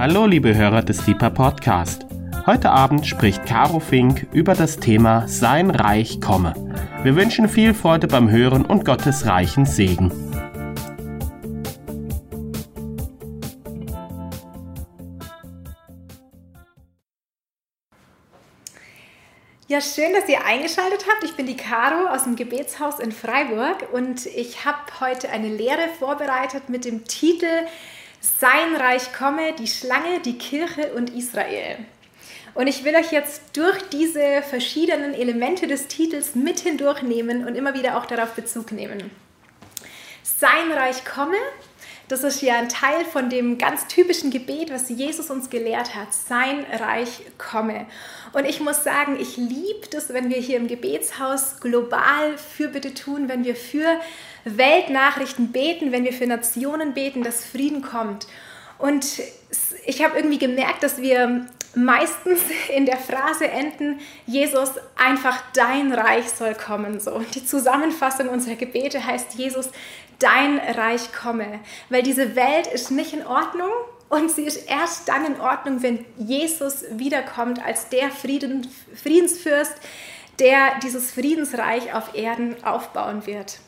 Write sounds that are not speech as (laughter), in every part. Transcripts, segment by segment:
Hallo liebe Hörer des Deeper Podcast. Heute Abend spricht Caro Fink über das Thema Sein Reich komme. Wir wünschen viel Freude beim Hören und Gottes reichen Segen. Ja, schön, dass ihr eingeschaltet habt. Ich bin die Caro aus dem Gebetshaus in Freiburg und ich habe heute eine Lehre vorbereitet mit dem Titel Sein Reich komme, die Schlange, die Kirche und Israel. Und ich will euch jetzt durch diese verschiedenen Elemente des Titels mit hindurchnehmen und immer wieder auch darauf Bezug nehmen. Sein Reich komme das ist ja ein Teil von dem ganz typischen Gebet, was Jesus uns gelehrt hat. Sein Reich komme. Und ich muss sagen, ich liebe das, wenn wir hier im Gebetshaus global Fürbitte tun, wenn wir für Weltnachrichten beten, wenn wir für Nationen beten, dass Frieden kommt. Und ich habe irgendwie gemerkt, dass wir meistens in der Phrase enden, Jesus, einfach dein Reich soll kommen. So. Die Zusammenfassung unserer Gebete heißt, Jesus, dein Reich komme. Weil diese Welt ist nicht in Ordnung und sie ist erst dann in Ordnung, wenn Jesus wiederkommt als der Frieden, Friedensfürst, der dieses Friedensreich auf Erden aufbauen wird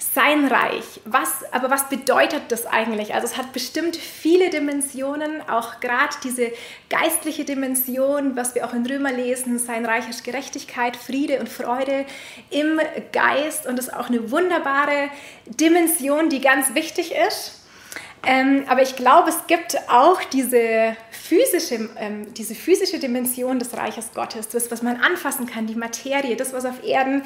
sein Reich. Was, aber was bedeutet das eigentlich? Also es hat bestimmt viele Dimensionen, auch gerade diese geistliche Dimension, was wir auch in Römer lesen, sein Reich ist Gerechtigkeit, Friede und Freude im Geist und das ist auch eine wunderbare Dimension, die ganz wichtig ist. Ähm, aber ich glaube, es gibt auch diese physische, ähm, diese physische Dimension des Reiches Gottes, das, was man anfassen kann, die Materie, das, was auf Erden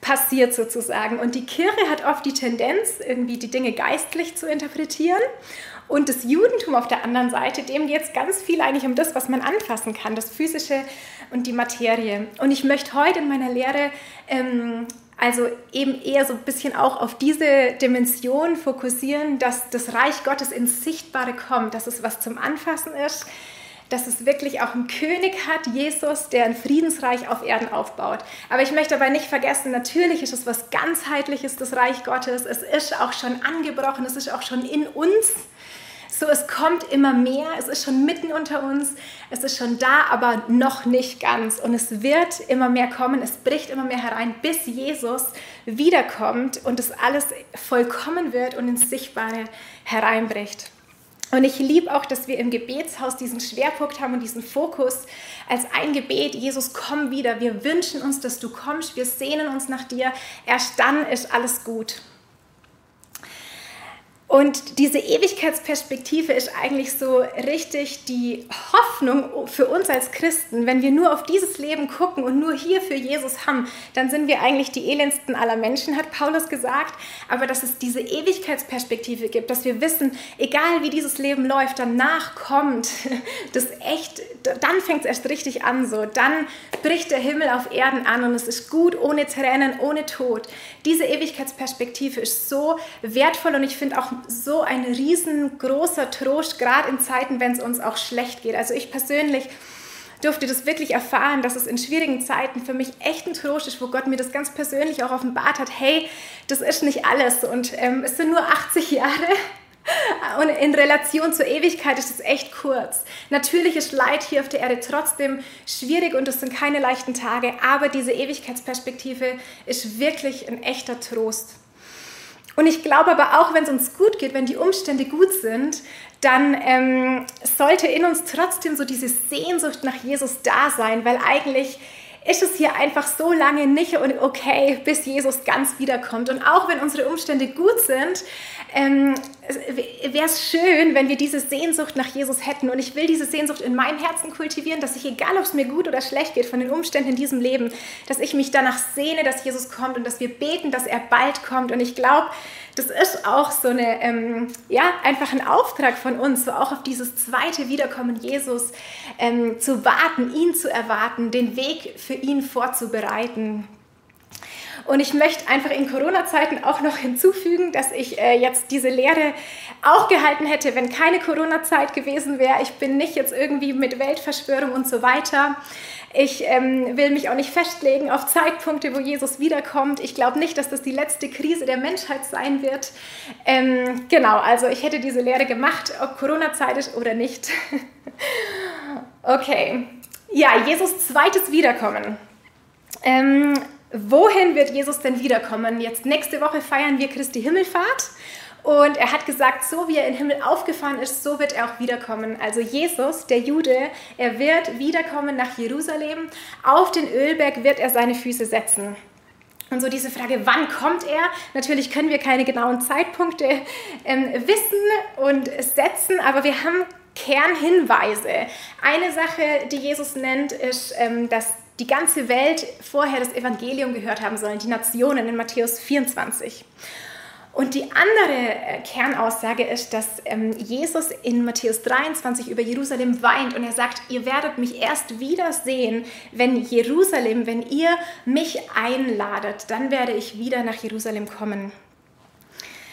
passiert sozusagen. Und die Kirche hat oft die Tendenz, irgendwie die Dinge geistlich zu interpretieren. Und das Judentum auf der anderen Seite, dem geht es ganz viel eigentlich um das, was man anfassen kann, das Physische und die Materie. Und ich möchte heute in meiner Lehre ähm, also eben eher so ein bisschen auch auf diese Dimension fokussieren, dass das Reich Gottes ins Sichtbare kommt, dass es was zum Anfassen ist, dass es wirklich auch einen König hat, Jesus, der ein Friedensreich auf Erden aufbaut. Aber ich möchte dabei nicht vergessen, natürlich ist es was ganzheitliches, das Reich Gottes. Es ist auch schon angebrochen, es ist auch schon in uns. So, es kommt immer mehr, es ist schon mitten unter uns, es ist schon da, aber noch nicht ganz. Und es wird immer mehr kommen, es bricht immer mehr herein, bis Jesus wiederkommt und es alles vollkommen wird und ins Sichtbare hereinbricht. Und ich liebe auch, dass wir im Gebetshaus diesen Schwerpunkt haben und diesen Fokus als ein Gebet. Jesus, komm wieder. Wir wünschen uns, dass du kommst. Wir sehnen uns nach dir. Erst dann ist alles gut. Und diese Ewigkeitsperspektive ist eigentlich so richtig die Hoffnung für uns als Christen. Wenn wir nur auf dieses Leben gucken und nur hier für Jesus haben, dann sind wir eigentlich die elendsten aller Menschen, hat Paulus gesagt. Aber dass es diese Ewigkeitsperspektive gibt, dass wir wissen, egal wie dieses Leben läuft, danach kommt (laughs) das echt, dann fängt es erst richtig an so. Dann bricht der Himmel auf Erden an und es ist gut ohne Tränen, ohne Tod. Diese Ewigkeitsperspektive ist so wertvoll und ich finde auch so ein riesengroßer Trost, gerade in Zeiten, wenn es uns auch schlecht geht. Also ich persönlich durfte das wirklich erfahren, dass es in schwierigen Zeiten für mich echt ein Trost ist, wo Gott mir das ganz persönlich auch offenbart hat, hey, das ist nicht alles und ähm, es sind nur 80 Jahre. Und in Relation zur Ewigkeit ist es echt kurz. Natürlich ist Leid hier auf der Erde trotzdem schwierig und es sind keine leichten Tage, aber diese Ewigkeitsperspektive ist wirklich ein echter Trost. Und ich glaube aber auch, wenn es uns gut geht, wenn die Umstände gut sind, dann ähm, sollte in uns trotzdem so diese Sehnsucht nach Jesus da sein, weil eigentlich ist es hier einfach so lange nicht okay, bis Jesus ganz wiederkommt. Und auch wenn unsere Umstände gut sind, ähm, wäre es schön, wenn wir diese Sehnsucht nach Jesus hätten. Und ich will diese Sehnsucht in meinem Herzen kultivieren, dass ich, egal ob es mir gut oder schlecht geht von den Umständen in diesem Leben, dass ich mich danach sehne, dass Jesus kommt und dass wir beten, dass er bald kommt. Und ich glaube, das ist auch so eine, ähm, ja, einfach ein Auftrag von uns, so auch auf dieses zweite Wiederkommen Jesus ähm, zu warten, ihn zu erwarten, den Weg für ihn vorzubereiten. Und ich möchte einfach in Corona-Zeiten auch noch hinzufügen, dass ich äh, jetzt diese Lehre auch gehalten hätte, wenn keine Corona-Zeit gewesen wäre. Ich bin nicht jetzt irgendwie mit Weltverschwörung und so weiter. Ich ähm, will mich auch nicht festlegen auf Zeitpunkte, wo Jesus wiederkommt. Ich glaube nicht, dass das die letzte Krise der Menschheit sein wird. Ähm, genau, also ich hätte diese Lehre gemacht, ob Corona-Zeit ist oder nicht. (laughs) okay. Ja, Jesus zweites Wiederkommen. Ähm, wohin wird Jesus denn wiederkommen? Jetzt nächste Woche feiern wir Christi Himmelfahrt. Und er hat gesagt, so wie er in den Himmel aufgefahren ist, so wird er auch wiederkommen. Also Jesus, der Jude, er wird wiederkommen nach Jerusalem. Auf den Ölberg wird er seine Füße setzen. Und so diese Frage, wann kommt er? Natürlich können wir keine genauen Zeitpunkte ähm, wissen und setzen, aber wir haben Kernhinweise. Eine Sache, die Jesus nennt, ist, ähm, dass die ganze Welt vorher das Evangelium gehört haben sollen, die Nationen in Matthäus 24. Und die andere äh, Kernaussage ist, dass ähm, Jesus in Matthäus 23 über Jerusalem weint und er sagt, ihr werdet mich erst wiedersehen, wenn Jerusalem, wenn ihr mich einladet, dann werde ich wieder nach Jerusalem kommen.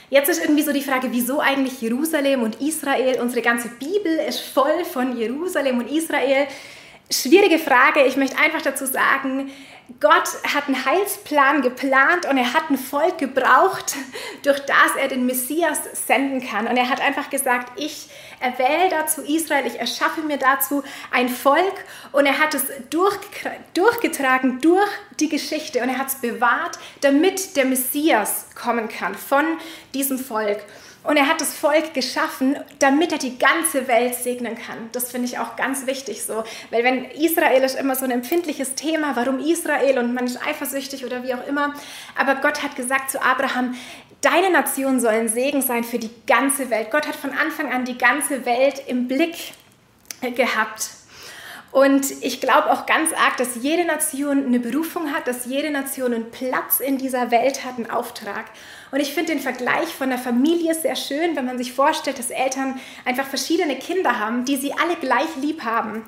Jetzt ist irgendwie so die Frage, wieso eigentlich Jerusalem und Israel? Unsere ganze Bibel ist voll von Jerusalem und Israel. Schwierige Frage. Ich möchte einfach dazu sagen, Gott hat einen Heilsplan geplant und er hat ein Volk gebraucht, durch das er den Messias senden kann. Und er hat einfach gesagt, ich erwähle dazu Israel, ich erschaffe mir dazu ein Volk und er hat es durchgetragen durch die Geschichte und er hat es bewahrt, damit der Messias kommen kann von diesem Volk. Und er hat das Volk geschaffen, damit er die ganze Welt segnen kann. Das finde ich auch ganz wichtig so. Weil wenn Israel ist immer so ein empfindliches Thema, warum Israel und man ist eifersüchtig oder wie auch immer. Aber Gott hat gesagt zu Abraham, deine Nation soll ein Segen sein für die ganze Welt. Gott hat von Anfang an die ganze Welt im Blick gehabt. Und ich glaube auch ganz arg, dass jede Nation eine Berufung hat, dass jede Nation einen Platz in dieser Welt hat, einen Auftrag. Und ich finde den Vergleich von der Familie sehr schön, wenn man sich vorstellt, dass Eltern einfach verschiedene Kinder haben, die sie alle gleich lieb haben.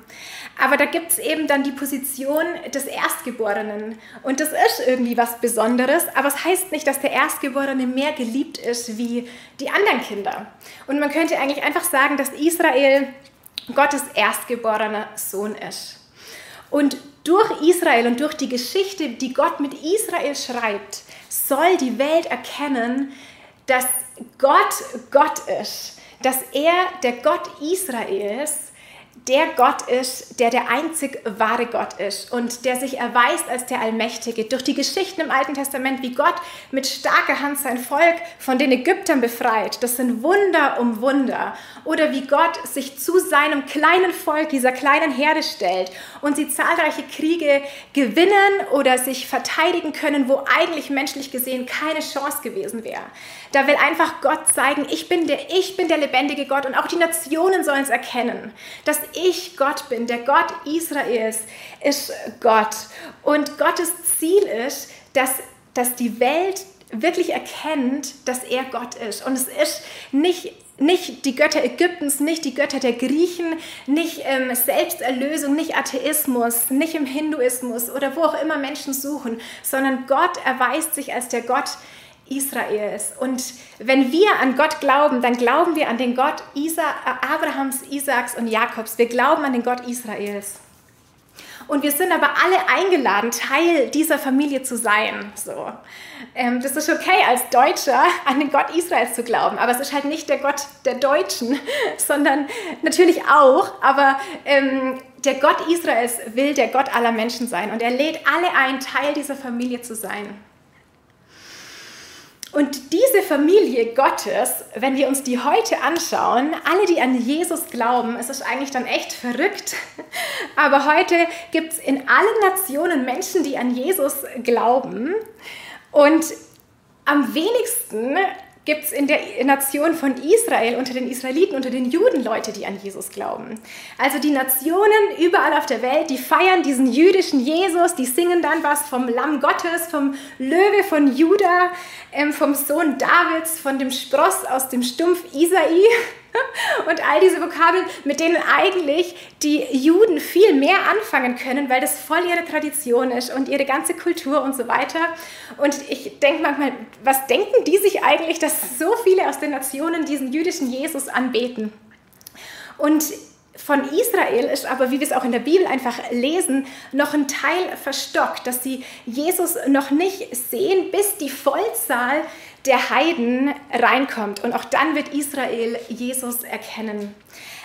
Aber da gibt es eben dann die Position des Erstgeborenen. Und das ist irgendwie was Besonderes, aber es das heißt nicht, dass der Erstgeborene mehr geliebt ist wie die anderen Kinder. Und man könnte eigentlich einfach sagen, dass Israel Gottes erstgeborener Sohn ist. Und durch Israel und durch die Geschichte, die Gott mit Israel schreibt, soll die Welt erkennen, dass Gott Gott ist, dass er der Gott Israels der Gott ist, der der einzig wahre Gott ist und der sich erweist als der Allmächtige. Durch die Geschichten im Alten Testament, wie Gott mit starker Hand sein Volk von den Ägyptern befreit, das sind Wunder um Wunder. Oder wie Gott sich zu seinem kleinen Volk, dieser kleinen Herde stellt und sie zahlreiche Kriege gewinnen oder sich verteidigen können, wo eigentlich menschlich gesehen keine Chance gewesen wäre. Da will einfach Gott zeigen, ich bin der, ich bin der lebendige Gott und auch die Nationen sollen es erkennen, dass ich Gott bin. Der Gott Israels ist Gott. Und Gottes Ziel ist, dass, dass die Welt wirklich erkennt, dass er Gott ist. Und es ist nicht nicht die Götter Ägyptens, nicht die Götter der Griechen, nicht ähm, Selbsterlösung, nicht Atheismus, nicht im Hinduismus oder wo auch immer Menschen suchen, sondern Gott erweist sich als der Gott, Israels. Und wenn wir an Gott glauben, dann glauben wir an den Gott Isa Abrahams, Isaaks und Jakobs. Wir glauben an den Gott Israels. Und wir sind aber alle eingeladen, Teil dieser Familie zu sein. So. Ähm, das ist okay, als Deutscher an den Gott Israels zu glauben. Aber es ist halt nicht der Gott der Deutschen, (laughs) sondern natürlich auch. Aber ähm, der Gott Israels will der Gott aller Menschen sein. Und er lädt alle ein, Teil dieser Familie zu sein. Und diese Familie Gottes, wenn wir uns die heute anschauen, alle, die an Jesus glauben, es ist eigentlich dann echt verrückt. (laughs) Aber heute gibt es in allen Nationen Menschen, die an Jesus glauben. Und am wenigsten gibt es in der Nation von Israel, unter den Israeliten, unter den Juden Leute, die an Jesus glauben. Also die Nationen überall auf der Welt, die feiern diesen jüdischen Jesus, die singen dann was vom Lamm Gottes, vom Löwe von Juda, ähm, vom Sohn Davids, von dem Spross aus dem Stumpf Isai. (laughs) und all diese Vokabeln, mit denen eigentlich die Juden viel mehr anfangen können, weil das voll ihre Tradition ist und ihre ganze Kultur und so weiter. Und ich denke manchmal, was denken die sich eigentlich, dass so viele aus den Nationen diesen jüdischen Jesus anbeten? Und von Israel ist aber, wie wir es auch in der Bibel einfach lesen, noch ein Teil verstockt, dass sie Jesus noch nicht sehen, bis die Vollzahl der Heiden reinkommt. Und auch dann wird Israel Jesus erkennen.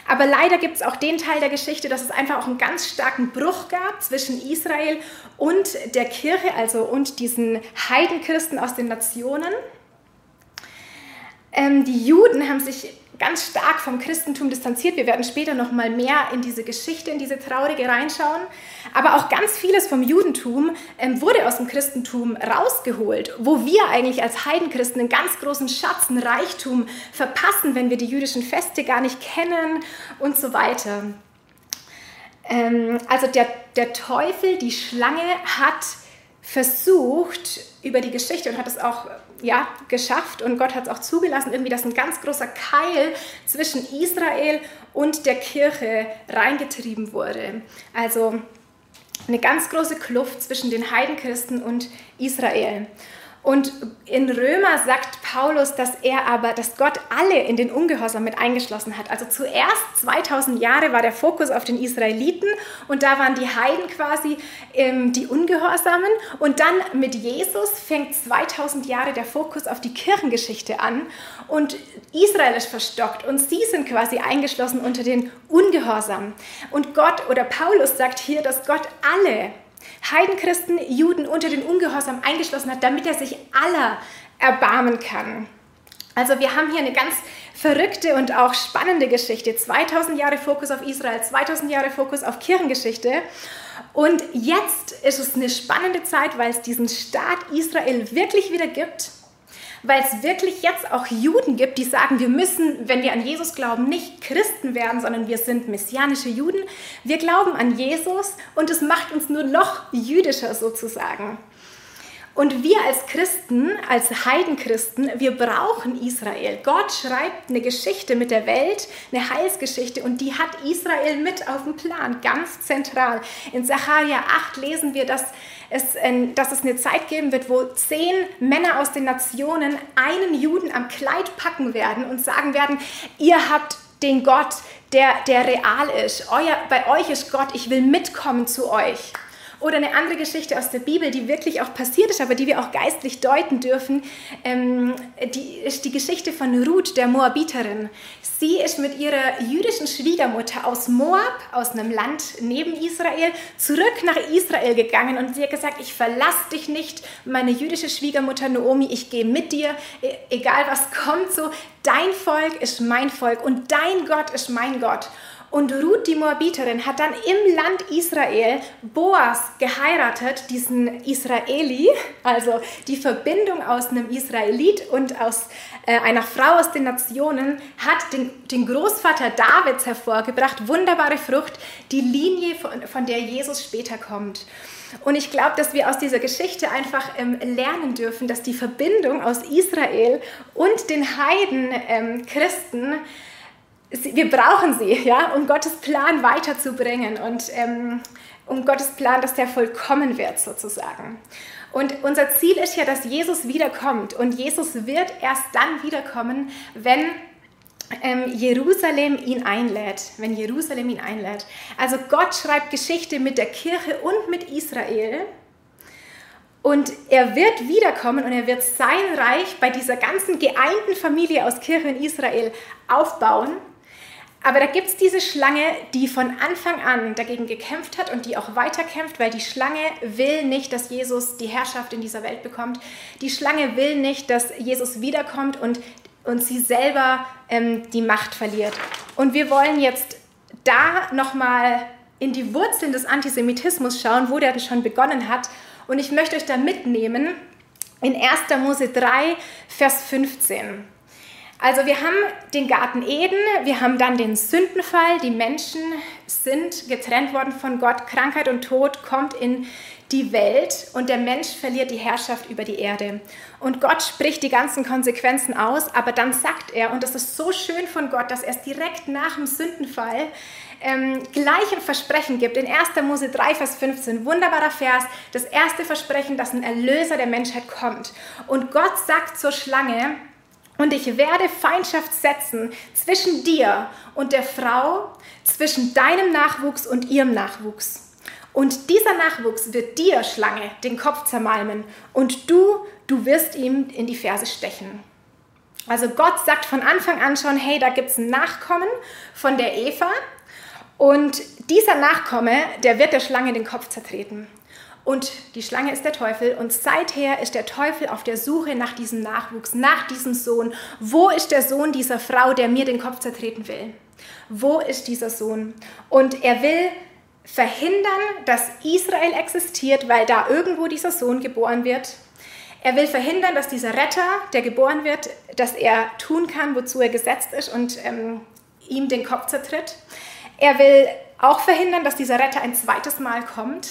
Aber leider gibt es auch den Teil der Geschichte, dass es einfach auch einen ganz starken Bruch gab zwischen Israel und der Kirche, also und diesen Heidenchristen aus den Nationen. Ähm, die Juden haben sich ganz stark vom Christentum distanziert. Wir werden später noch mal mehr in diese Geschichte, in diese traurige reinschauen. Aber auch ganz vieles vom Judentum ähm, wurde aus dem Christentum rausgeholt, wo wir eigentlich als Heidenchristen einen ganz großen Schatz, einen Reichtum verpassen, wenn wir die jüdischen Feste gar nicht kennen und so weiter. Ähm, also der, der Teufel, die Schlange hat versucht über die Geschichte und hat es auch ja, geschafft und Gott hat es auch zugelassen, irgendwie, dass ein ganz großer Keil zwischen Israel und der Kirche reingetrieben wurde. Also eine ganz große Kluft zwischen den Heidenchristen und Israel. Und in Römer sagt Paulus, dass er aber, dass Gott alle in den Ungehorsam mit eingeschlossen hat. Also zuerst 2000 Jahre war der Fokus auf den Israeliten und da waren die Heiden quasi ähm, die Ungehorsamen. Und dann mit Jesus fängt 2000 Jahre der Fokus auf die Kirchengeschichte an und Israel ist verstockt und sie sind quasi eingeschlossen unter den Ungehorsamen. Und Gott oder Paulus sagt hier, dass Gott alle Heidenchristen, Juden unter den Ungehorsam eingeschlossen hat, damit er sich aller erbarmen kann. Also wir haben hier eine ganz verrückte und auch spannende Geschichte. 2000 Jahre Fokus auf Israel, 2000 Jahre Fokus auf Kirchengeschichte. Und jetzt ist es eine spannende Zeit, weil es diesen Staat Israel wirklich wieder gibt weil es wirklich jetzt auch Juden gibt, die sagen, wir müssen, wenn wir an Jesus glauben, nicht Christen werden, sondern wir sind messianische Juden. Wir glauben an Jesus und es macht uns nur noch jüdischer sozusagen. Und wir als Christen, als Heidenchristen, wir brauchen Israel. Gott schreibt eine Geschichte mit der Welt, eine Heilsgeschichte und die hat Israel mit auf dem Plan, ganz zentral. In Sacharja 8 lesen wir, dass es, dass es eine Zeit geben wird, wo zehn Männer aus den Nationen einen Juden am Kleid packen werden und sagen werden, ihr habt den Gott, der, der real ist. Euer, bei euch ist Gott, ich will mitkommen zu euch. Oder eine andere Geschichte aus der Bibel, die wirklich auch passiert ist, aber die wir auch geistlich deuten dürfen, ähm, die ist die Geschichte von Ruth, der Moabiterin. Sie ist mit ihrer jüdischen Schwiegermutter aus Moab, aus einem Land neben Israel, zurück nach Israel gegangen und sie hat gesagt, ich verlasse dich nicht, meine jüdische Schwiegermutter Naomi, ich gehe mit dir, e-, egal was kommt, so, dein Volk ist mein Volk und dein Gott ist mein Gott. Und Ruth, die Moabiterin, hat dann im Land Israel Boas geheiratet, diesen Israeli, also die Verbindung aus einem Israelit und aus äh, einer Frau aus den Nationen, hat den, den Großvater Davids hervorgebracht, wunderbare Frucht, die Linie, von, von der Jesus später kommt. Und ich glaube, dass wir aus dieser Geschichte einfach ähm, lernen dürfen, dass die Verbindung aus Israel und den Heiden ähm, Christen wir brauchen sie, ja, um Gottes Plan weiterzubringen und ähm, um Gottes Plan, dass der vollkommen wird sozusagen. Und unser Ziel ist ja, dass Jesus wiederkommt. Und Jesus wird erst dann wiederkommen, wenn ähm, Jerusalem ihn einlädt. Wenn Jerusalem ihn einlädt. Also Gott schreibt Geschichte mit der Kirche und mit Israel. Und er wird wiederkommen und er wird sein Reich bei dieser ganzen geeinten Familie aus Kirche und Israel aufbauen. Aber da gibt es diese Schlange, die von Anfang an dagegen gekämpft hat und die auch weiterkämpft, weil die Schlange will nicht, dass Jesus die Herrschaft in dieser Welt bekommt. Die Schlange will nicht, dass Jesus wiederkommt und, und sie selber ähm, die Macht verliert. Und wir wollen jetzt da nochmal in die Wurzeln des Antisemitismus schauen, wo der schon begonnen hat. Und ich möchte euch da mitnehmen in 1. Mose 3, Vers 15. Also wir haben den Garten Eden, wir haben dann den Sündenfall, die Menschen sind getrennt worden von Gott, Krankheit und Tod kommt in die Welt und der Mensch verliert die Herrschaft über die Erde. Und Gott spricht die ganzen Konsequenzen aus, aber dann sagt er, und das ist so schön von Gott, dass er es direkt nach dem Sündenfall ähm, gleich ein Versprechen gibt. In 1. Mose 3, Vers 15, wunderbarer Vers, das erste Versprechen, dass ein Erlöser der Menschheit kommt. Und Gott sagt zur Schlange, und ich werde Feindschaft setzen zwischen dir und der Frau, zwischen deinem Nachwuchs und ihrem Nachwuchs. Und dieser Nachwuchs wird dir, Schlange, den Kopf zermalmen und du, du wirst ihm in die Ferse stechen. Also Gott sagt von Anfang an schon, hey, da gibt es einen Nachkommen von der Eva und dieser Nachkomme, der wird der Schlange den Kopf zertreten. Und die Schlange ist der Teufel und seither ist der Teufel auf der Suche nach diesem Nachwuchs, nach diesem Sohn. Wo ist der Sohn dieser Frau, der mir den Kopf zertreten will? Wo ist dieser Sohn? Und er will verhindern, dass Israel existiert, weil da irgendwo dieser Sohn geboren wird. Er will verhindern, dass dieser Retter, der geboren wird, dass er tun kann, wozu er gesetzt ist und ähm, ihm den Kopf zertritt. Er will auch verhindern, dass dieser Retter ein zweites Mal kommt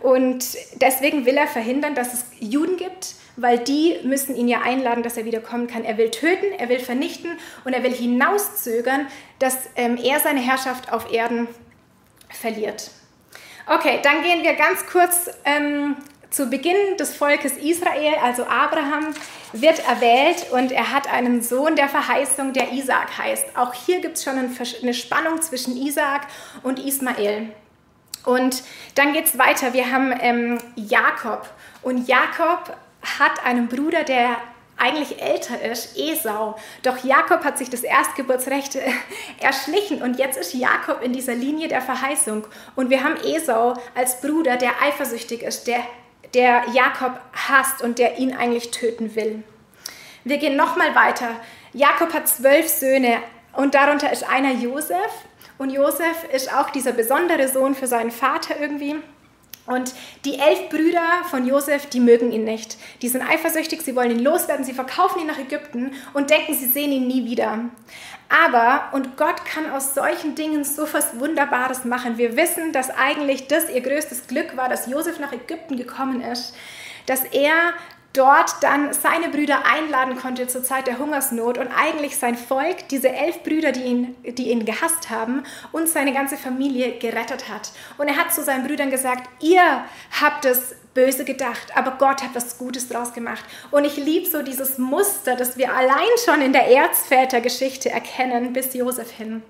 und deswegen will er verhindern, dass es Juden gibt, weil die müssen ihn ja einladen, dass er wieder kommen kann. Er will töten, er will vernichten und er will hinauszögern, dass ähm, er seine Herrschaft auf Erden verliert. Okay, dann gehen wir ganz kurz ähm, zu Beginn des Volkes Israel, also Abraham, wird erwählt und er hat einen Sohn der Verheißung, der Isaak heißt. Auch hier gibt es schon eine Spannung zwischen Isaak und Ismael. Und dann geht es weiter. Wir haben ähm, Jakob. Und Jakob hat einen Bruder, der eigentlich älter ist, Esau. Doch Jakob hat sich das Erstgeburtsrecht erschlichen und jetzt ist Jakob in dieser Linie der Verheißung. Und wir haben Esau als Bruder, der eifersüchtig ist, der, der Jakob hasst und der ihn eigentlich töten will. Wir gehen nochmal weiter. Jakob hat zwölf Söhne und darunter ist einer Josef. Und Josef ist auch dieser besondere Sohn für seinen Vater irgendwie. Und die elf Brüder von Josef, die mögen ihn nicht. Die sind eifersüchtig, sie wollen ihn loswerden, sie verkaufen ihn nach Ägypten und denken, sie sehen ihn nie wieder. Aber, und Gott kann aus solchen Dingen so was Wunderbares machen. Wir wissen, dass eigentlich das ihr größtes Glück war, dass Josef nach Ägypten gekommen ist, dass er dort dann seine Brüder einladen konnte zur Zeit der Hungersnot und eigentlich sein Volk, diese elf Brüder, die ihn, die ihn gehasst haben, und seine ganze Familie gerettet hat. Und er hat zu seinen Brüdern gesagt, ihr habt es böse gedacht, aber Gott hat was Gutes draus gemacht. Und ich liebe so dieses Muster, das wir allein schon in der Erzvätergeschichte erkennen, bis Josef hin.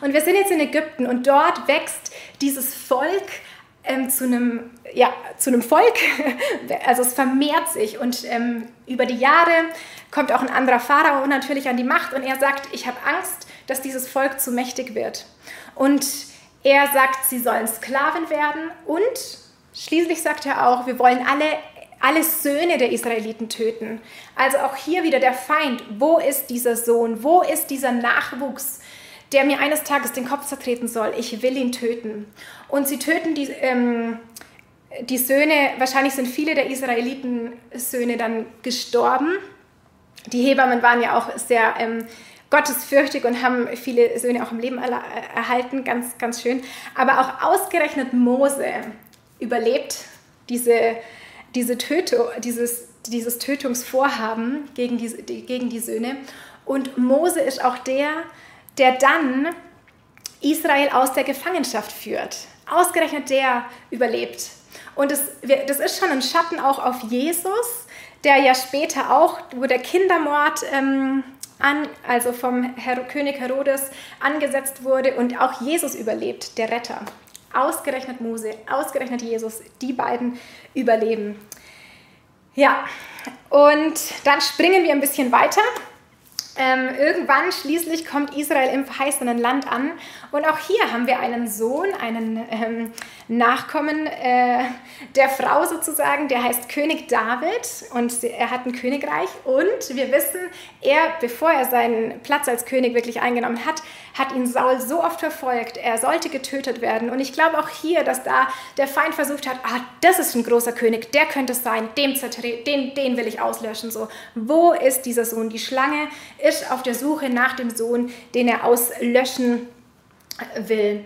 Und wir sind jetzt in Ägypten und dort wächst dieses Volk ähm, zu, einem, ja, zu einem Volk. (laughs) Also es vermehrt sich und ähm, über die Jahre kommt auch ein anderer Pharao natürlich an die Macht und er sagt, ich habe Angst, dass dieses Volk zu mächtig wird. Und er sagt, sie sollen Sklaven werden und schließlich sagt er auch, wir wollen alle alle Söhne der Israeliten töten. Also auch hier wieder der Feind. Wo ist dieser Sohn? Wo ist dieser Nachwuchs? der mir eines Tages den Kopf zertreten soll. Ich will ihn töten. Und sie töten die, ähm, die Söhne, wahrscheinlich sind viele der Israeliten Söhne dann gestorben. Die Hebammen waren ja auch sehr ähm, gottesfürchtig und haben viele Söhne auch im Leben erhalten, ganz, ganz schön. Aber auch ausgerechnet Mose überlebt diese, diese Tötung, dieses, dieses Tötungsvorhaben gegen die, gegen die Söhne. Und Mose ist auch der, der dann Israel aus der Gefangenschaft führt. Ausgerechnet der überlebt. Und das, das ist schon ein Schatten auch auf Jesus, der ja später auch, wo der Kindermord ähm, an, also vom Her König Herodes angesetzt wurde und auch Jesus überlebt, der Retter. Ausgerechnet Mose, ausgerechnet Jesus, die beiden überleben. Ja, und dann springen wir ein bisschen weiter ähm, irgendwann schließlich kommt Israel im verheißenen Land an. Und auch hier haben wir einen Sohn, einen ähm, Nachkommen äh, der Frau sozusagen, der heißt König David und er hat ein Königreich. Und wir wissen, er, bevor er seinen Platz als König wirklich eingenommen hat, hat ihn Saul so oft verfolgt. Er sollte getötet werden. Und ich glaube auch hier, dass da der Feind versucht hat, ah, das ist ein großer König, der könnte es sein, dem den, den will ich auslöschen. So, wo ist dieser Sohn? Die Schlange ist auf der Suche nach dem Sohn, den er auslöschen will.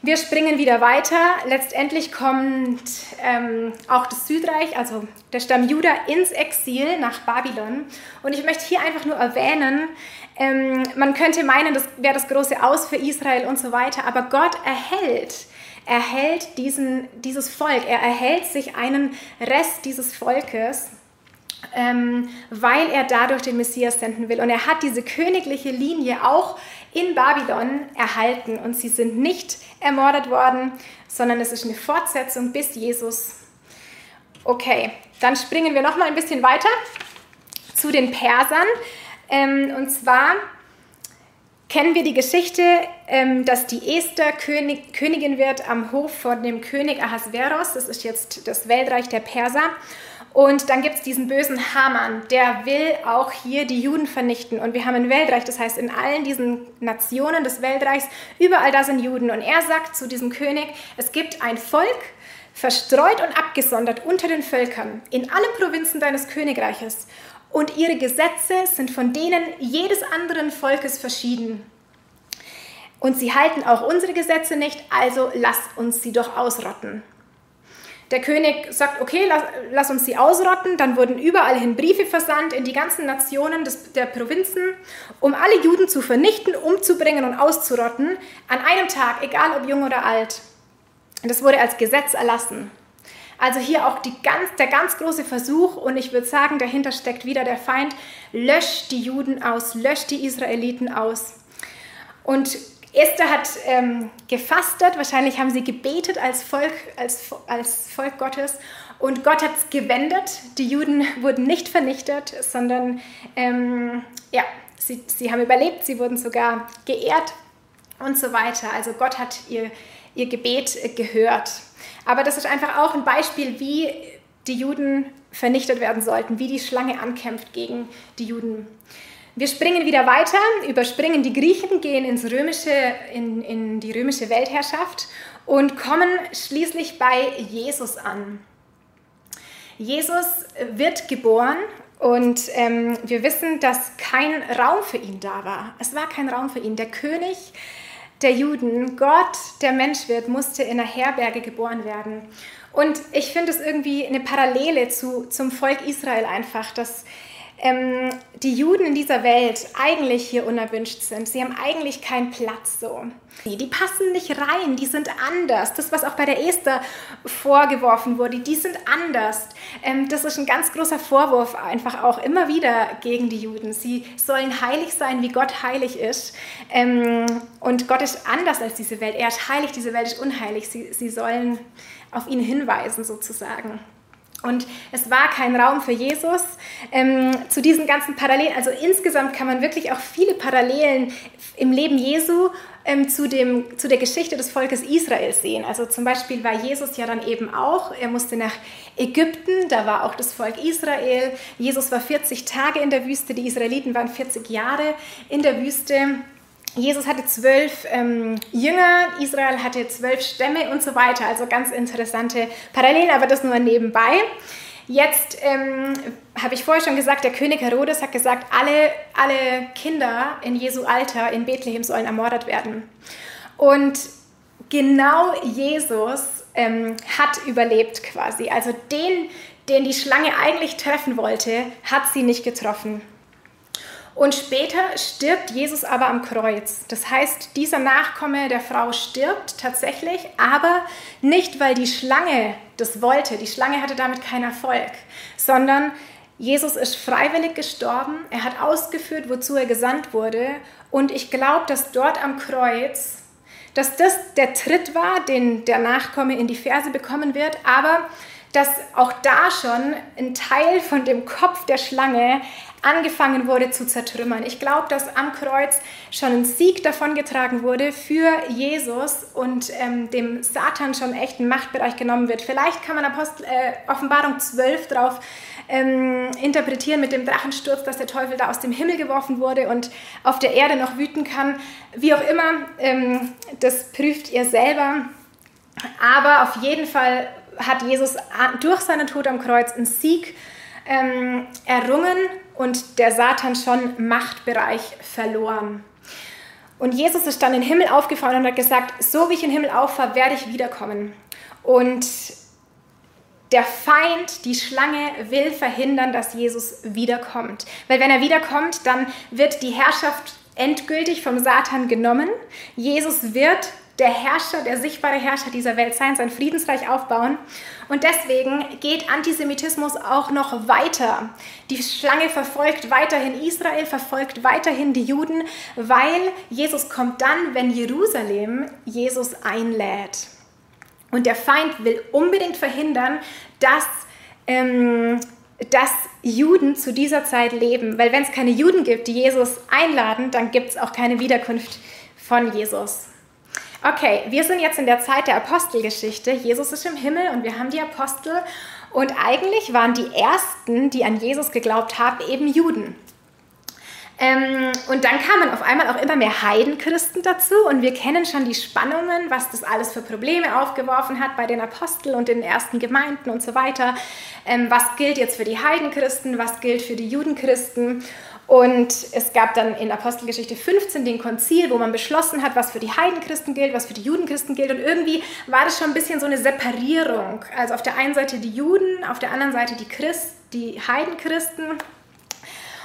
Wir springen wieder weiter. Letztendlich kommt ähm, auch das Südreich, also der Stamm Juda, ins Exil nach Babylon. Und ich möchte hier einfach nur erwähnen, ähm, man könnte meinen, das wäre das große Aus für Israel und so weiter, aber Gott erhält, erhält diesen, dieses Volk, er erhält sich einen Rest dieses Volkes ähm, weil er dadurch den Messias senden will. Und er hat diese königliche Linie auch in Babylon erhalten. Und sie sind nicht ermordet worden, sondern es ist eine Fortsetzung bis Jesus. Okay, dann springen wir noch mal ein bisschen weiter zu den Persern. Ähm, und zwar kennen wir die Geschichte, ähm, dass die Esther König, Königin wird am Hof von dem König Ahasveros. Das ist jetzt das Weltreich der Perser. Und dann gibt es diesen bösen Haman, der will auch hier die Juden vernichten. Und wir haben ein Weltreich, das heißt, in allen diesen Nationen des Weltreichs, überall da sind Juden. Und er sagt zu diesem König, es gibt ein Volk, verstreut und abgesondert unter den Völkern, in allen Provinzen deines Königreiches. Und ihre Gesetze sind von denen jedes anderen Volkes verschieden. Und sie halten auch unsere Gesetze nicht, also lass uns sie doch ausrotten. Der König sagt, okay, lass, lass, uns sie ausrotten. Dann wurden überall hin Briefe versandt in die ganzen Nationen des, der Provinzen, um alle Juden zu vernichten, umzubringen und auszurotten, an einem Tag, egal ob jung oder alt. Das wurde als Gesetz erlassen. Also hier auch ganz, der ganz große Versuch und ich würde sagen, dahinter steckt wieder der Feind, löscht die Juden aus, löscht die Israeliten aus. Und Esther hat ähm, gefastet, wahrscheinlich haben sie gebetet als Volk, als, als Volk Gottes und Gott hat es gewendet. Die Juden (laughs) wurden nicht vernichtet, sondern ähm, ja, sie, sie haben überlebt, sie wurden sogar geehrt und so weiter. Also Gott hat ihr, ihr Gebet gehört. Aber das ist einfach auch ein Beispiel, wie die Juden vernichtet werden sollten, wie die Schlange ankämpft gegen die Juden. Wir springen wieder weiter, überspringen die Griechen, gehen ins römische, in, in die römische Weltherrschaft und kommen schließlich bei Jesus an. Jesus wird geboren und ähm, wir wissen, dass kein Raum für ihn da war. Es war kein Raum für ihn. Der König der Juden, Gott, der Mensch wird, musste in einer Herberge geboren werden. Und ich finde es irgendwie eine Parallele zu, zum Volk Israel einfach, dass ähm, die Juden in dieser Welt eigentlich hier unerwünscht sind. Sie haben eigentlich keinen Platz so. Die passen nicht rein, die sind anders. Das, was auch bei der Esther vorgeworfen wurde, die sind anders. Ähm, das ist ein ganz großer Vorwurf einfach auch immer wieder gegen die Juden. Sie sollen heilig sein, wie Gott heilig ist. Ähm, und Gott ist anders als diese Welt. Er ist heilig, diese Welt ist unheilig. Sie, sie sollen auf ihn hinweisen sozusagen. Und es war kein Raum für Jesus. Ähm, zu diesen ganzen Parallelen, also insgesamt kann man wirklich auch viele Parallelen im Leben Jesu ähm, zu, dem, zu der Geschichte des Volkes Israel sehen. Also zum Beispiel war Jesus ja dann eben auch, er musste nach Ägypten, da war auch das Volk Israel. Jesus war 40 Tage in der Wüste, die Israeliten waren 40 Jahre in der Wüste. Jesus hatte zwölf ähm, Jünger, Israel hatte zwölf Stämme und so weiter. Also ganz interessante Parallelen, aber das nur nebenbei. Jetzt ähm, habe ich vorher schon gesagt, der König Herodes hat gesagt, alle, alle Kinder in Jesu Alter in Bethlehem sollen ermordet werden. Und genau Jesus ähm, hat überlebt quasi. Also den, den die Schlange eigentlich treffen wollte, hat sie nicht getroffen. Und später stirbt Jesus aber am Kreuz. Das heißt, dieser Nachkomme der Frau stirbt tatsächlich, aber nicht, weil die Schlange das wollte. Die Schlange hatte damit keinen Erfolg, sondern Jesus ist freiwillig gestorben. Er hat ausgeführt, wozu er gesandt wurde. Und ich glaube, dass dort am Kreuz, dass das der Tritt war, den der Nachkomme in die Verse bekommen wird, aber dass auch da schon ein Teil von dem Kopf der Schlange angefangen wurde zu zertrümmern. Ich glaube, dass am Kreuz schon ein Sieg davongetragen wurde für Jesus und ähm, dem Satan schon echt ein Machtbereich genommen wird. Vielleicht kann man Apostel, äh, Offenbarung 12 drauf ähm, interpretieren mit dem Drachensturz, dass der Teufel da aus dem Himmel geworfen wurde und auf der Erde noch wüten kann. Wie auch immer, ähm, das prüft ihr selber. Aber auf jeden Fall hat Jesus durch seinen Tod am Kreuz einen Sieg ähm, errungen und der Satan schon Machtbereich verloren. Und Jesus ist dann in den Himmel aufgefahren und hat gesagt, so wie ich in den Himmel auffahre, werde ich wiederkommen. Und der Feind, die Schlange, will verhindern, dass Jesus wiederkommt. Weil wenn er wiederkommt, dann wird die Herrschaft endgültig vom Satan genommen. Jesus wird der Herrscher, der sichtbare Herrscher dieser Welt sein, sein Friedensreich aufbauen. Und deswegen geht Antisemitismus auch noch weiter. Die Schlange verfolgt weiterhin Israel, verfolgt weiterhin die Juden, weil Jesus kommt dann, wenn Jerusalem Jesus einlädt. Und der Feind will unbedingt verhindern, dass, ähm, dass Juden zu dieser Zeit leben. Weil wenn es keine Juden gibt, die Jesus einladen, dann gibt es auch keine Wiederkunft von Jesus. Okay, wir sind jetzt in der Zeit der Apostelgeschichte. Jesus ist im Himmel und wir haben die Apostel. Und eigentlich waren die Ersten, die an Jesus geglaubt haben, eben Juden. Ähm, und dann kamen auf einmal auch immer mehr Heidenchristen dazu und wir kennen schon die Spannungen, was das alles für Probleme aufgeworfen hat bei den Aposteln und den ersten Gemeinden und so weiter. Ähm, was gilt jetzt für die Heidenchristen, was gilt für die Judenchristen? Und es gab dann in Apostelgeschichte 15 den Konzil, wo man beschlossen hat, was für die Heidenchristen gilt, was für die Judenchristen gilt. Und irgendwie war das schon ein bisschen so eine Separierung. Also auf der einen Seite die Juden, auf der anderen Seite die Christ, die Heidenchristen.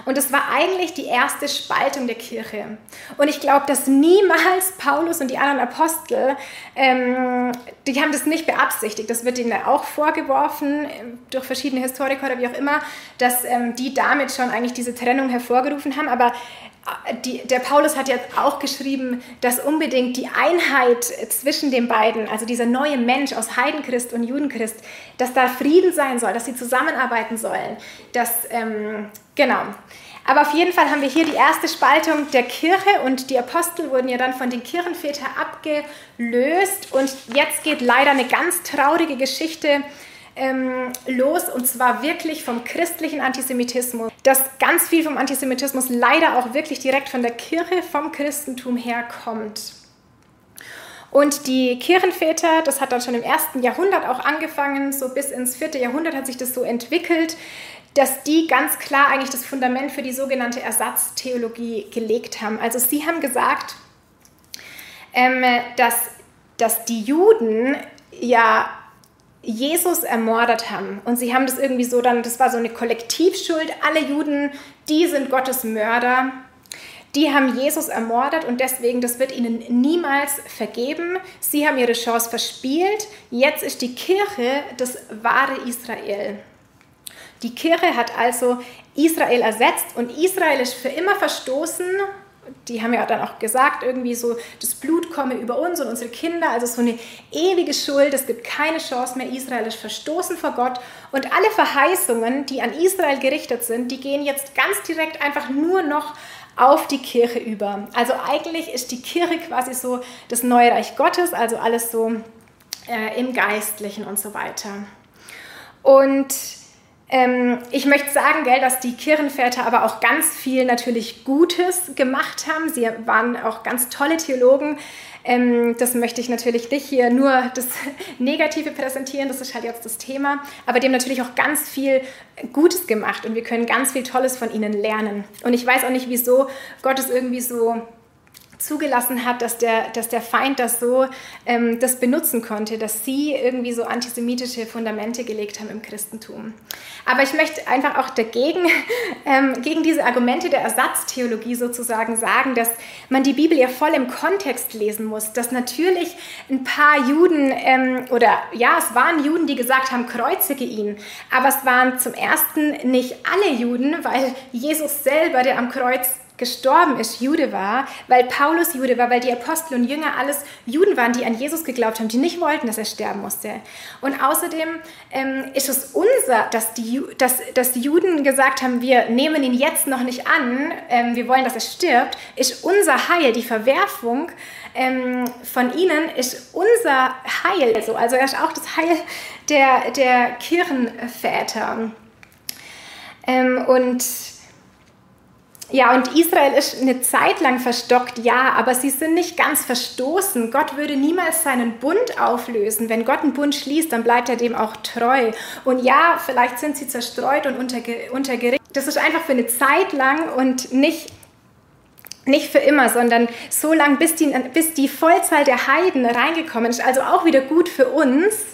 Und es war eigentlich die erste Spaltung der Kirche. Und ich glaube, dass niemals Paulus und die anderen Apostel, ähm, die haben das nicht beabsichtigt. Das wird ihnen auch vorgeworfen ähm, durch verschiedene Historiker oder wie auch immer, dass ähm, die damit schon eigentlich diese Trennung hervorgerufen haben. Aber die, der Paulus hat jetzt auch geschrieben, dass unbedingt die Einheit zwischen den beiden, also dieser neue Mensch aus Heidenchrist und Judenchrist, dass da Frieden sein soll, dass sie zusammenarbeiten sollen. Dass, ähm, genau. Aber auf jeden Fall haben wir hier die erste Spaltung der Kirche und die Apostel wurden ja dann von den Kirchenvätern abgelöst. Und jetzt geht leider eine ganz traurige Geschichte ähm, los und zwar wirklich vom christlichen Antisemitismus. Dass ganz viel vom Antisemitismus leider auch wirklich direkt von der Kirche, vom Christentum herkommt. Und die Kirchenväter, das hat dann schon im ersten Jahrhundert auch angefangen, so bis ins vierte Jahrhundert hat sich das so entwickelt, dass die ganz klar eigentlich das Fundament für die sogenannte Ersatztheologie gelegt haben. Also sie haben gesagt, ähm, dass, dass die Juden ja Jesus ermordet haben. Und sie haben das irgendwie so dann, das war so eine Kollektivschuld. Alle Juden, die sind Gottes Mörder. Die haben Jesus ermordet und deswegen, das wird ihnen niemals vergeben. Sie haben ihre Chance verspielt. Jetzt ist die Kirche das wahre Israel. Die Kirche hat also Israel ersetzt und Israel ist für immer verstoßen. Die haben ja dann auch gesagt, irgendwie so, das Blut komme über uns und unsere Kinder, also so eine ewige Schuld, es gibt keine Chance mehr, Israel ist verstoßen vor Gott und alle Verheißungen, die an Israel gerichtet sind, die gehen jetzt ganz direkt einfach nur noch auf die Kirche über. Also eigentlich ist die Kirche quasi so das neue Reich Gottes, also alles so äh, im Geistlichen und so weiter. Und ähm, ich möchte sagen, gell, dass die Kirchenväter aber auch ganz viel natürlich Gutes gemacht haben. Sie waren auch ganz tolle Theologen. Ähm, das möchte ich natürlich nicht hier nur das (laughs) Negative präsentieren, das ist halt jetzt das Thema. Aber die haben natürlich auch ganz viel Gutes gemacht und wir können ganz viel Tolles von ihnen lernen. Und ich weiß auch nicht, wieso Gott es irgendwie so zugelassen hat, dass der, dass der Feind das so ähm, das benutzen konnte, dass sie irgendwie so antisemitische Fundamente gelegt haben im Christentum. Aber ich möchte einfach auch dagegen, (laughs) ähm, gegen diese Argumente der Ersatztheologie sozusagen sagen, dass man die Bibel ja voll im Kontext lesen muss, dass natürlich ein paar Juden ähm, oder ja, es waren Juden, die gesagt haben, kreuzige ihn, aber es waren zum ersten nicht alle Juden, weil Jesus selber, der am Kreuz gestorben ist, Jude war, weil Paulus Jude war, weil die Apostel und Jünger alles Juden waren, die an Jesus geglaubt haben, die nicht wollten, dass er sterben musste. Und außerdem ähm, ist es unser, dass die, dass, dass die Juden gesagt haben, wir nehmen ihn jetzt noch nicht an, ähm, wir wollen, dass er stirbt, ist unser Heil, die Verwerfung ähm, von ihnen ist unser Heil. Also, also er ist auch das Heil der, der Kirchenväter. Ähm, und ja, und Israel ist eine Zeit lang verstockt, ja, aber sie sind nicht ganz verstoßen. Gott würde niemals seinen Bund auflösen. Wenn Gott einen Bund schließt, dann bleibt er dem auch treu. Und ja, vielleicht sind sie zerstreut und unter, unter Gericht. Das ist einfach für eine Zeit lang und nicht, nicht für immer, sondern so lange, bis die, bis die Vollzahl der Heiden reingekommen ist. Also auch wieder gut für uns.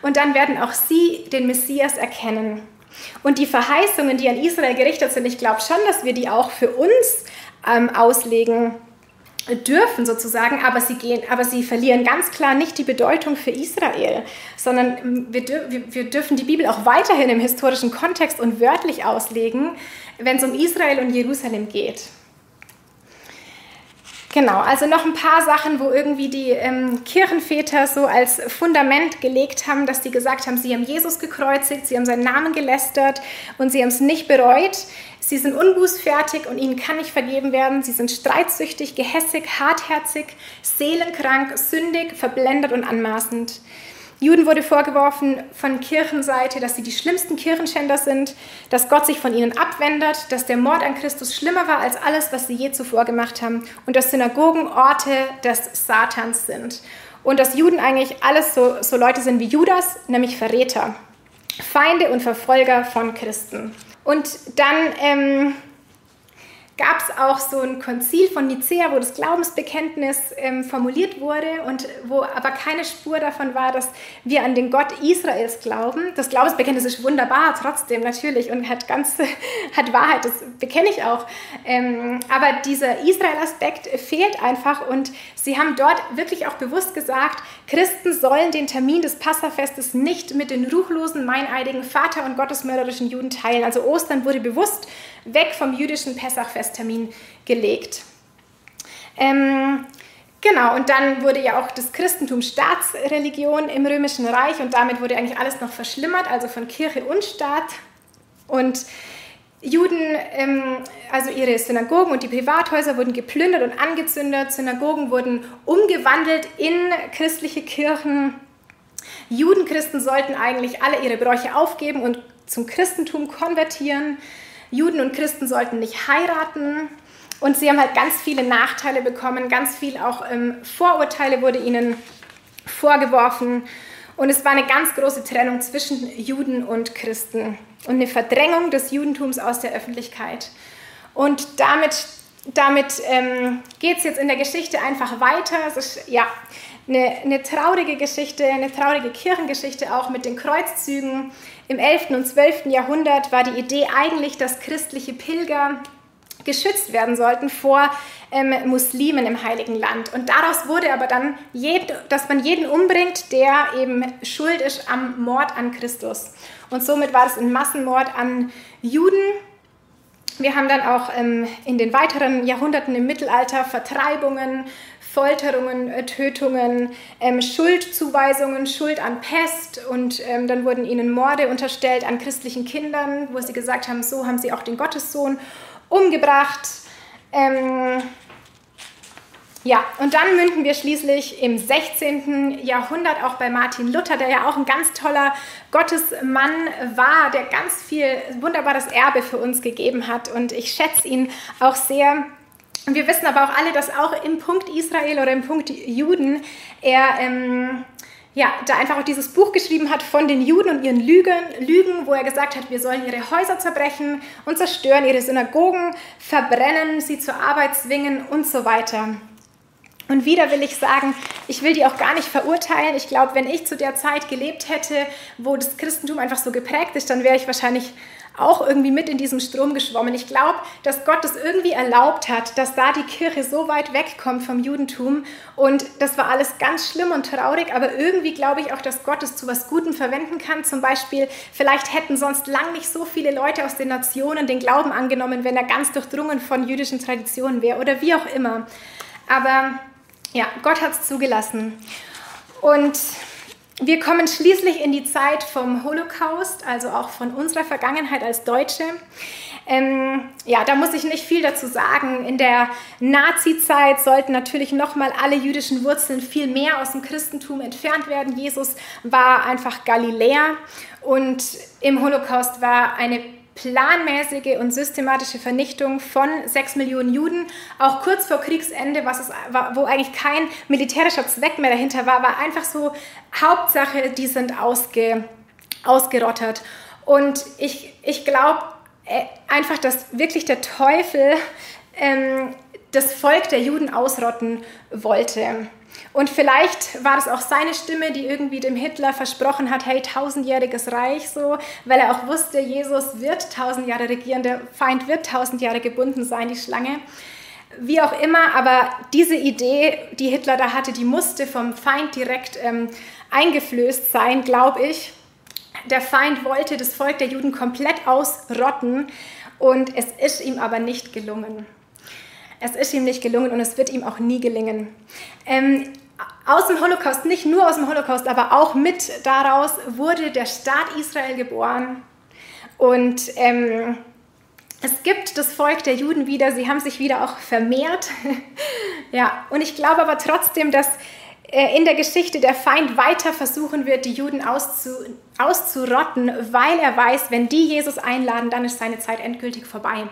Und dann werden auch sie den Messias erkennen. Und die Verheißungen, die an Israel gerichtet sind, ich glaube schon, dass wir die auch für uns ähm, auslegen dürfen sozusagen, aber sie, gehen, aber sie verlieren ganz klar nicht die Bedeutung für Israel, sondern ähm, wir, wir, wir dürfen die Bibel auch weiterhin im historischen Kontext und wörtlich auslegen, wenn es um Israel und Jerusalem geht. Genau, also noch ein paar Sachen, wo irgendwie die ähm, Kirchenväter so als Fundament gelegt haben, dass sie gesagt haben, sie haben Jesus gekreuzigt, sie haben seinen Namen gelästert und sie haben es nicht bereut. Sie sind unbußfertig und ihnen kann nicht vergeben werden. Sie sind streitsüchtig, gehässig, hartherzig, seelenkrank, sündig, verblendet und anmaßend. Juden wurde vorgeworfen von Kirchenseite, dass sie die schlimmsten Kirchenschänder sind, dass Gott sich von ihnen abwendet, dass der Mord an Christus schlimmer war als alles, was sie je zuvor gemacht haben und dass Synagogen Orte des Satans sind. Und dass Juden eigentlich alles so, so Leute sind wie Judas, nämlich Verräter, Feinde und Verfolger von Christen. Und dann ähm, gab es auch so ein Konzil von Nicea, wo das Glaubensbekenntnis ähm, formuliert wurde und wo aber keine Spur davon war, dass wir an den Gott Israels glauben. Das Glaubensbekenntnis ist wunderbar, trotzdem natürlich und hat ganz (laughs) hat Wahrheit, das bekenne ich auch. Ähm, aber dieser Israel-Aspekt fehlt einfach und sie haben dort wirklich auch bewusst gesagt, Christen sollen den Termin des Passafestes nicht mit den ruchlosen, meineidigen, vater- und gottesmörderischen Juden teilen. Also Ostern wurde bewusst weg vom jüdischen Pessachfesttermin gelegt. Ähm, genau, und dann wurde ja auch das Christentum Staatsreligion im Römischen Reich und damit wurde eigentlich alles noch verschlimmert, also von Kirche und Staat. Und Juden, ähm, also ihre Synagogen und die Privathäuser wurden geplündert und angezündet, Synagogen wurden umgewandelt in christliche Kirchen. Judenchristen sollten eigentlich alle ihre Bräuche aufgeben und zum Christentum konvertieren. Juden und Christen sollten nicht heiraten. Und sie haben halt ganz viele Nachteile bekommen, ganz viel auch ähm, Vorurteile wurde ihnen vorgeworfen. Und es war eine ganz große Trennung zwischen Juden und Christen und eine Verdrängung des Judentums aus der Öffentlichkeit. Und damit, damit ähm, geht es jetzt in der Geschichte einfach weiter. Ist ja eine, eine traurige Geschichte, eine traurige Kirchengeschichte auch mit den Kreuzzügen. Im 11. und 12. Jahrhundert war die Idee eigentlich, dass christliche Pilger geschützt werden sollten vor ähm, Muslimen im Heiligen Land. Und daraus wurde aber dann, jed, dass man jeden umbringt, der eben schuld ist am Mord an Christus. Und somit war es ein Massenmord an Juden. Wir haben dann auch ähm, in den weiteren Jahrhunderten im Mittelalter Vertreibungen, Folterungen, äh, Tötungen, ähm, Schuldzuweisungen, Schuld an Pest und ähm, dann wurden ihnen Morde unterstellt an christlichen Kindern, wo sie gesagt haben, so haben sie auch den Gottessohn umgebracht. Ähm, ja, und dann münden wir schließlich im 16. Jahrhundert auch bei Martin Luther, der ja auch ein ganz toller Gottesmann war, der ganz viel wunderbares Erbe für uns gegeben hat. Und ich schätze ihn auch sehr. Und wir wissen aber auch alle, dass auch im Punkt Israel oder im Punkt Juden er ähm, ja, da einfach auch dieses Buch geschrieben hat von den Juden und ihren Lügen, Lügen, wo er gesagt hat, wir sollen ihre Häuser zerbrechen und zerstören, ihre Synagogen verbrennen, sie zur Arbeit zwingen und so weiter. Und wieder will ich sagen, ich will die auch gar nicht verurteilen. Ich glaube, wenn ich zu der Zeit gelebt hätte, wo das Christentum einfach so geprägt ist, dann wäre ich wahrscheinlich auch irgendwie mit in diesem Strom geschwommen. Ich glaube, dass Gott es irgendwie erlaubt hat, dass da die Kirche so weit wegkommt vom Judentum. Und das war alles ganz schlimm und traurig, aber irgendwie glaube ich auch, dass Gott es zu was Gutem verwenden kann. Zum Beispiel, vielleicht hätten sonst lang nicht so viele Leute aus den Nationen den Glauben angenommen, wenn er ganz durchdrungen von jüdischen Traditionen wäre oder wie auch immer. Aber ja, Gott hat es zugelassen. Und wir kommen schließlich in die Zeit vom Holocaust, also auch von unserer Vergangenheit als Deutsche. Ähm, ja, da muss ich nicht viel dazu sagen. In der Nazi-Zeit sollten natürlich nochmal alle jüdischen Wurzeln viel mehr aus dem Christentum entfernt werden. Jesus war einfach Galiläer und im Holocaust war eine planmäßige und systematische Vernichtung von sechs Millionen Juden, auch kurz vor Kriegsende, was es, wo eigentlich kein militärischer Zweck mehr dahinter war, war einfach so Hauptsache, die sind ausge, ausgerottert. Und ich, ich glaube äh, einfach, dass wirklich der Teufel ähm, das Volk der Juden ausrotten wollte. Und vielleicht war es auch seine Stimme, die irgendwie dem Hitler versprochen hat, hey, tausendjähriges Reich so, weil er auch wusste, Jesus wird tausend Jahre regieren, der Feind wird tausend Jahre gebunden sein, die Schlange. Wie auch immer, aber diese Idee, die Hitler da hatte, die musste vom Feind direkt ähm, eingeflößt sein, glaube ich. Der Feind wollte das Volk der Juden komplett ausrotten und es ist ihm aber nicht gelungen. Es ist ihm nicht gelungen und es wird ihm auch nie gelingen. Ähm, aus dem Holocaust, nicht nur aus dem Holocaust, aber auch mit daraus wurde der Staat Israel geboren. Und ähm, es gibt das Volk der Juden wieder, sie haben sich wieder auch vermehrt. (laughs) ja, und ich glaube aber trotzdem, dass äh, in der Geschichte der Feind weiter versuchen wird, die Juden auszu, auszurotten, weil er weiß, wenn die Jesus einladen, dann ist seine Zeit endgültig vorbei.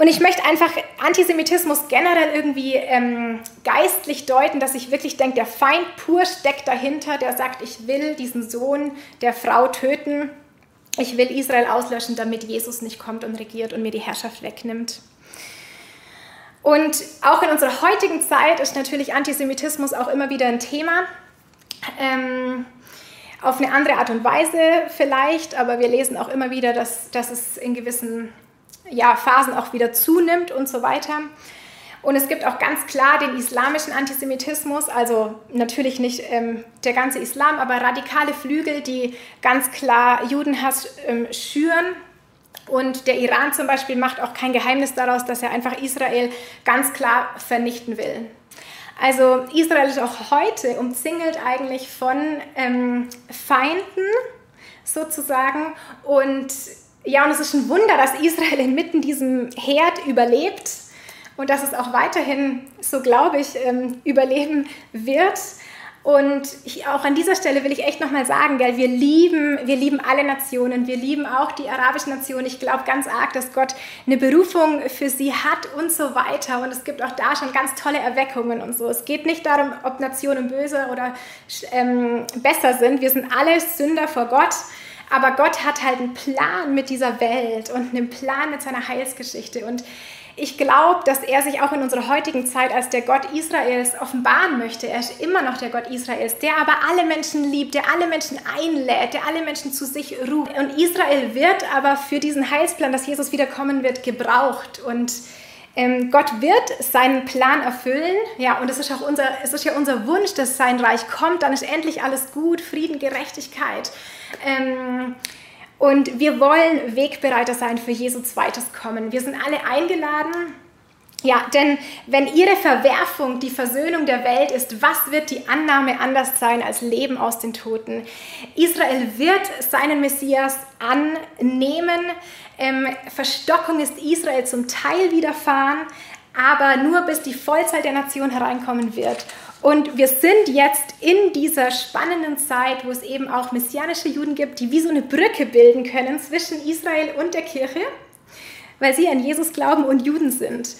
Und ich möchte einfach Antisemitismus generell irgendwie ähm, geistlich deuten, dass ich wirklich denke, der Feind pur steckt dahinter, der sagt, ich will diesen Sohn der Frau töten, ich will Israel auslöschen, damit Jesus nicht kommt und regiert und mir die Herrschaft wegnimmt. Und auch in unserer heutigen Zeit ist natürlich Antisemitismus auch immer wieder ein Thema. Ähm, auf eine andere Art und Weise vielleicht, aber wir lesen auch immer wieder, dass, dass es in gewissen ja, Phasen auch wieder zunimmt und so weiter. Und es gibt auch ganz klar den islamischen Antisemitismus, also natürlich nicht ähm, der ganze Islam, aber radikale Flügel, die ganz klar Judenhass ähm, schüren. Und der Iran zum Beispiel macht auch kein Geheimnis daraus, dass er einfach Israel ganz klar vernichten will. Also Israel ist auch heute umzingelt eigentlich von ähm, Feinden sozusagen und ja, und es ist ein Wunder, dass Israel inmitten diesem Herd überlebt und dass es auch weiterhin, so glaube ich, ähm, überleben wird. Und ich, auch an dieser Stelle will ich echt nochmal sagen, gell, wir lieben, wir lieben alle Nationen, wir lieben auch die arabischen Nationen. Ich glaube ganz arg, dass Gott eine Berufung für sie hat und so weiter. Und es gibt auch da schon ganz tolle Erweckungen und so. Es geht nicht darum, ob Nationen böse oder ähm, besser sind. Wir sind alle Sünder vor Gott. Aber Gott hat halt einen Plan mit dieser Welt und einen Plan mit seiner Heilsgeschichte. Und ich glaube, dass er sich auch in unserer heutigen Zeit als der Gott Israels offenbaren möchte. Er ist immer noch der Gott Israels, der aber alle Menschen liebt, der alle Menschen einlädt, der alle Menschen zu sich ruft. Und Israel wird aber für diesen Heilsplan, dass Jesus wiederkommen wird, gebraucht. Und Gott wird seinen Plan erfüllen. Ja, und es ist auch unser, es ist ja unser Wunsch, dass sein Reich kommt. Dann ist endlich alles gut, Frieden, Gerechtigkeit. Ähm, und wir wollen Wegbereiter sein für Jesu zweites Kommen. Wir sind alle eingeladen. Ja, denn wenn ihre Verwerfung die Versöhnung der Welt ist, was wird die Annahme anders sein als Leben aus den Toten? Israel wird seinen Messias annehmen. Ähm, Verstockung ist Israel zum Teil widerfahren, aber nur bis die Vollzeit der Nation hereinkommen wird. Und wir sind jetzt in dieser spannenden Zeit, wo es eben auch messianische Juden gibt, die wie so eine Brücke bilden können zwischen Israel und der Kirche, weil sie an Jesus glauben und Juden sind.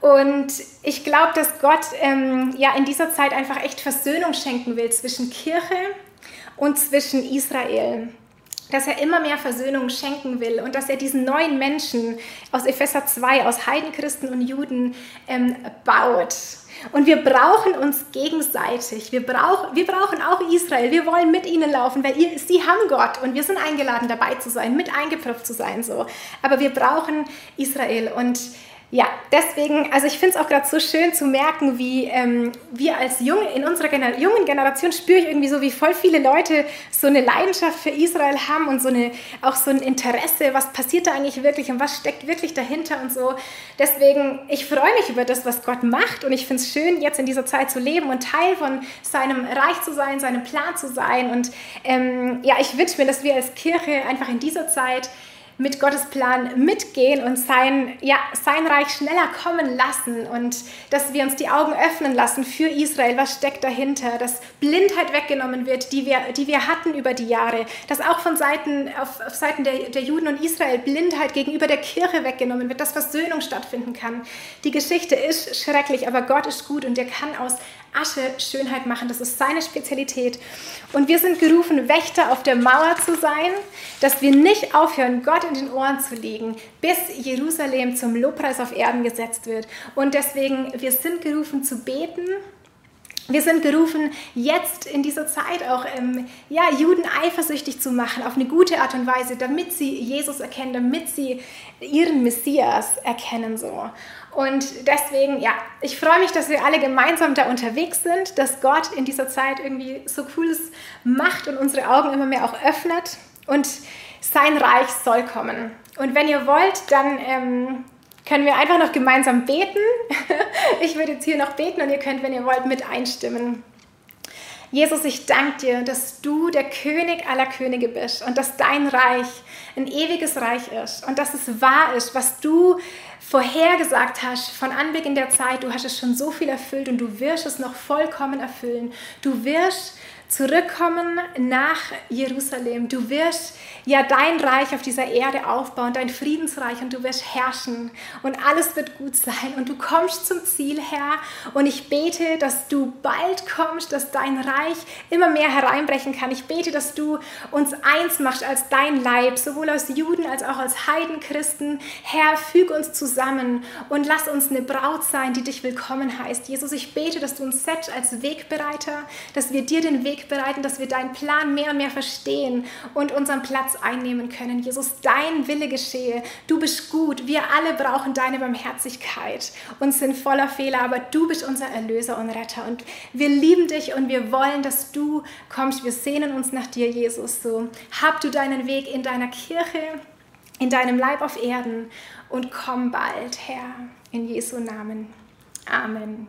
Und ich glaube, dass Gott ähm, ja in dieser Zeit einfach echt Versöhnung schenken will zwischen Kirche und zwischen Israel. dass er immer mehr Versöhnung schenken will und dass er diesen neuen Menschen aus Epheser 2, aus Heidenchristen und Juden ähm, baut. Und wir brauchen uns gegenseitig. Wir, brauch, wir brauchen auch Israel. Wir wollen mit ihnen laufen, weil ihr, sie haben Gott und wir sind eingeladen, dabei zu sein, mit eingepfropft zu sein. So. Aber wir brauchen Israel und ja, deswegen, also ich finde es auch gerade so schön zu merken, wie ähm, wir als Junge, in unserer Gener jungen Generation spüre ich irgendwie so, wie voll viele Leute so eine Leidenschaft für Israel haben und so eine, auch so ein Interesse, was passiert da eigentlich wirklich und was steckt wirklich dahinter und so. Deswegen, ich freue mich über das, was Gott macht und ich finde es schön, jetzt in dieser Zeit zu leben und Teil von seinem Reich zu sein, seinem Plan zu sein. Und ähm, ja, ich wünsche mir, dass wir als Kirche einfach in dieser Zeit mit Gottes Plan mitgehen und sein, ja, sein Reich schneller kommen lassen und dass wir uns die Augen öffnen lassen für Israel, was steckt dahinter, dass Blindheit weggenommen wird, die wir, die wir hatten über die Jahre, dass auch von Seiten, auf, auf Seiten der, der Juden und Israel Blindheit gegenüber der Kirche weggenommen wird, dass Versöhnung stattfinden kann. Die Geschichte ist schrecklich, aber Gott ist gut und er kann aus Asche Schönheit machen. Das ist seine Spezialität. Und wir sind gerufen, Wächter auf der Mauer zu sein, dass wir nicht aufhören, Gott in den Ohren zu legen, bis Jerusalem zum Lobpreis auf Erden gesetzt wird. Und deswegen, wir sind gerufen zu beten. Wir sind gerufen, jetzt in dieser Zeit auch ähm, ja, Juden eifersüchtig zu machen, auf eine gute Art und Weise, damit sie Jesus erkennen, damit sie ihren Messias erkennen. So. Und deswegen, ja, ich freue mich, dass wir alle gemeinsam da unterwegs sind, dass Gott in dieser Zeit irgendwie so Cooles macht und unsere Augen immer mehr auch öffnet und sein Reich soll kommen. Und wenn ihr wollt, dann ähm, können wir einfach noch gemeinsam beten. (laughs) ich würde jetzt hier noch beten und ihr könnt, wenn ihr wollt, mit einstimmen. Jesus, ich danke dir, dass du der König aller Könige bist und dass dein Reich ein ewiges Reich ist und dass es wahr ist, was du vorhergesagt hast von Anbeginn der Zeit. Du hast es schon so viel erfüllt und du wirst es noch vollkommen erfüllen. Du wirst zurückkommen nach Jerusalem. Du wirst ja dein Reich auf dieser Erde aufbauen, dein Friedensreich und du wirst herrschen und alles wird gut sein und du kommst zum Ziel, Herr. Und ich bete, dass du bald kommst, dass dein Reich immer mehr hereinbrechen kann. Ich bete, dass du uns eins machst als dein Leib, sowohl als Juden als auch als Heidenchristen. Herr, füg uns zusammen und lass uns eine Braut sein, die dich willkommen heißt. Jesus, ich bete, dass du uns setzt als Wegbereiter, dass wir dir den Weg Weg bereiten, dass wir deinen Plan mehr und mehr verstehen und unseren Platz einnehmen können. Jesus, dein Wille geschehe. Du bist gut. Wir alle brauchen deine Barmherzigkeit und sind voller Fehler, aber du bist unser Erlöser und Retter. Und wir lieben dich und wir wollen, dass du kommst. Wir sehnen uns nach dir, Jesus. So, hab du deinen Weg in deiner Kirche, in deinem Leib auf Erden und komm bald, Herr. In Jesu Namen. Amen.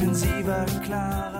intensiver, klarer.